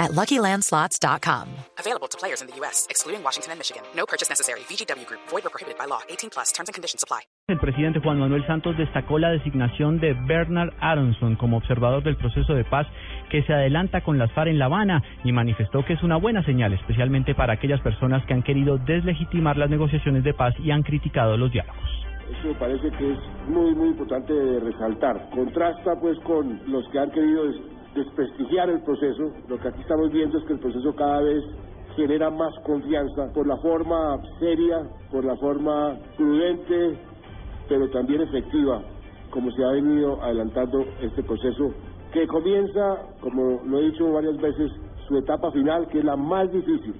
at LuckyLandSlots.com. Available to players in the U.S., excluding Washington and Michigan. No purchase necessary. VGW Group. Void or prohibited by law. 18 plus. Terms and conditions apply. El presidente Juan Manuel Santos destacó la designación de Bernard Aronson como observador del proceso de paz que se adelanta con las FARC en La Habana y manifestó que es una buena señal, especialmente para aquellas personas que han querido deslegitimar las negociaciones de paz y han criticado los diálogos. Eso me parece que es muy, muy importante resaltar. Contrasta pues con los que han querido desprestigiar el proceso. Lo que aquí estamos viendo es que el proceso cada vez genera más confianza por la forma seria, por la forma prudente, pero también efectiva, como se ha venido adelantando este proceso, que comienza, como lo he dicho varias veces, su etapa final, que es la más difícil.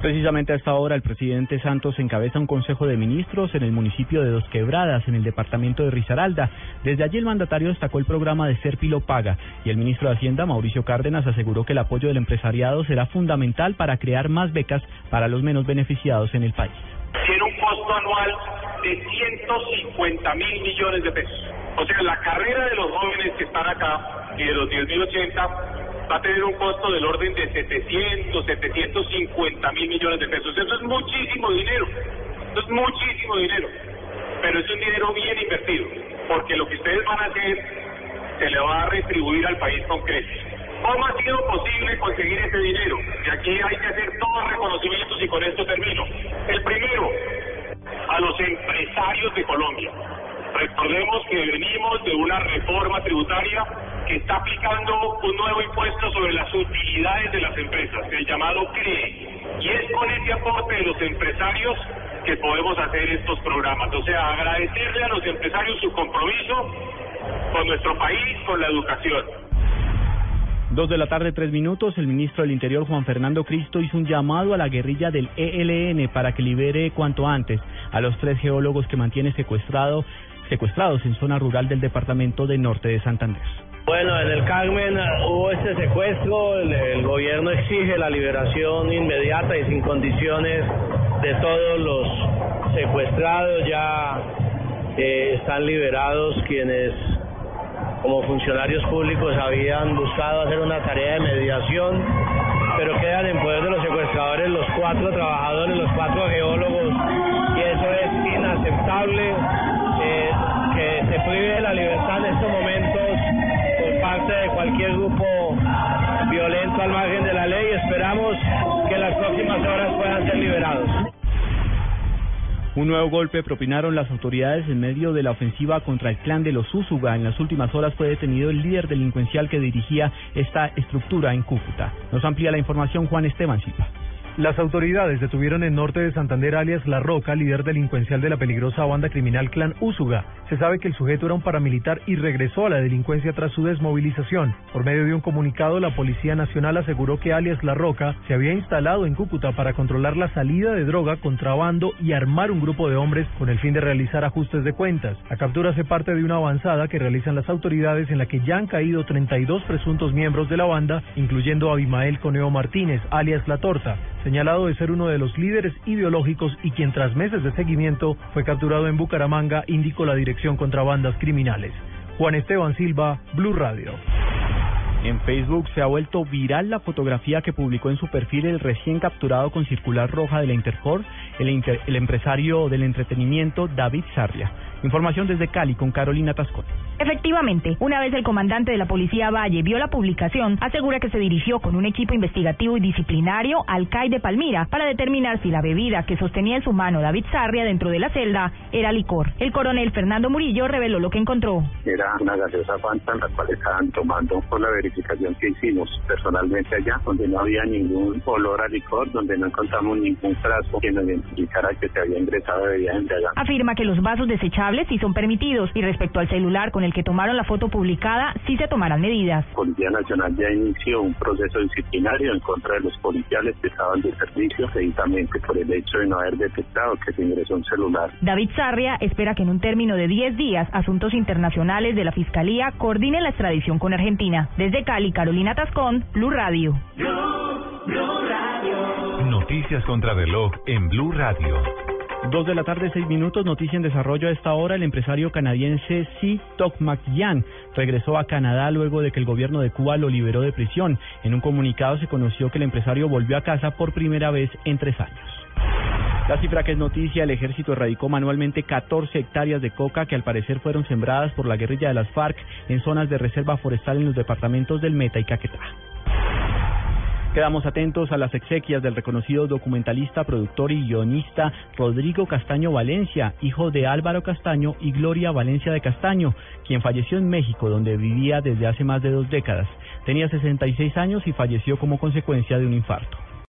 Precisamente a esta hora el presidente Santos encabeza un consejo de ministros en el municipio de Dos Quebradas, en el departamento de Risaralda. Desde allí el mandatario destacó el programa de Serpilo Paga y el ministro de Hacienda, Mauricio Cárdenas, aseguró que el apoyo del empresariado será fundamental para crear más becas para los menos beneficiados en el país. Tiene un costo anual de 150 mil millones de pesos. O sea, la carrera de los jóvenes que están acá y de los 10.080 va a tener un costo del orden de 700, 750 mil millones de pesos. Eso es muchísimo dinero. Eso es muchísimo dinero. Pero es un dinero bien invertido, porque lo que ustedes van a hacer se le va a retribuir al país con creces. ¿Cómo ha sido posible conseguir ese dinero? Y aquí hay que hacer todos reconocimientos y con esto termino. El primero, a los empresarios de Colombia. Recordemos que venimos de una reforma tributaria que está aplicando un nuevo impuesto sobre las utilidades de las empresas, el llamado CREE. Y es con ese aporte de los empresarios que podemos hacer estos programas. O sea, agradecerle a los empresarios su compromiso con nuestro país, con la educación. Dos de la tarde, tres minutos, el ministro del Interior, Juan Fernando Cristo, hizo un llamado a la guerrilla del ELN para que libere cuanto antes a los tres geólogos que mantiene secuestrado, secuestrados en zona rural del departamento de Norte de Santander. Bueno, en el Carmen hubo este secuestro, el, gobierno exige la liberación inmediata y sin condiciones de todos los secuestrados, ya eh, están liberados quienes como funcionarios públicos habían buscado hacer una tarea de mediación, pero quedan en poder de los secuestradores los cuatro trabajadores, los cuatro geólogos, grupo violento al margen de la ley. Esperamos que en las próximas horas puedan ser liberados. Un nuevo golpe propinaron las autoridades en medio de la ofensiva contra el clan de los Úsuga. En las últimas horas fue detenido el líder delincuencial que dirigía esta estructura en Cúcuta. Nos amplía la información Juan Esteban Silva. Las autoridades detuvieron en norte de Santander alias La Roca, líder delincuencial de la peligrosa banda criminal Clan Úsuga. Se sabe que el sujeto era un paramilitar y regresó a la delincuencia tras su desmovilización. Por medio de un comunicado, la Policía Nacional aseguró que alias La Roca se había instalado en Cúcuta para controlar la salida de droga, contrabando y armar un grupo de hombres con el fin de realizar ajustes de cuentas. La captura hace parte de una avanzada que realizan las autoridades en la que ya han caído 32 presuntos miembros de la banda, incluyendo a Abimael Coneo Martínez, alias La Torta señalado de ser uno de los líderes ideológicos y quien tras meses de seguimiento fue capturado en Bucaramanga, indicó la Dirección contra Bandas Criminales. Juan Esteban Silva, Blue Radio. En Facebook se ha vuelto viral la fotografía que publicó en su perfil el recién capturado con circular roja de la Interpol, el, inter, el empresario del entretenimiento David Sarria. Información desde Cali con Carolina Tascón. Efectivamente, una vez el comandante de la policía Valle vio la publicación, asegura que se dirigió con un equipo investigativo y disciplinario al CAI de Palmira para determinar si la bebida que sostenía en su mano David Sarria dentro de la celda era licor. El coronel Fernando Murillo reveló lo que encontró. Era una gaseosa Fanta, la cual estaban tomando con la verificación que hicimos personalmente allá, donde no había ningún olor a licor, donde no encontramos ningún frasco que nos identificara que se había ingresado bebida embriagante. Afirma que los vasos desechables sí son permitidos y respecto al celular con el que tomaron la foto publicada, sí se tomarán medidas. Policía Nacional ya inició un proceso disciplinario en contra de los policiales que estaban de servicio, precisamente por el hecho de no haber detectado que se ingresó un celular. David Sarria espera que en un término de 10 días, Asuntos Internacionales de la Fiscalía coordine la extradición con Argentina. Desde Cali, Carolina Tascón, Blue Radio. Noticias contra reloj en Blue Radio. Dos de la tarde, seis minutos, noticia en desarrollo a esta hora. El empresario canadiense Si Tok Makian regresó a Canadá luego de que el gobierno de Cuba lo liberó de prisión. En un comunicado se conoció que el empresario volvió a casa por primera vez en tres años. La cifra que es noticia, el ejército erradicó manualmente 14 hectáreas de coca que al parecer fueron sembradas por la guerrilla de las FARC en zonas de reserva forestal en los departamentos del Meta y Caquetá. Quedamos atentos a las exequias del reconocido documentalista, productor y guionista Rodrigo Castaño Valencia, hijo de Álvaro Castaño y Gloria Valencia de Castaño, quien falleció en México, donde vivía desde hace más de dos décadas. Tenía 66 años y falleció como consecuencia de un infarto.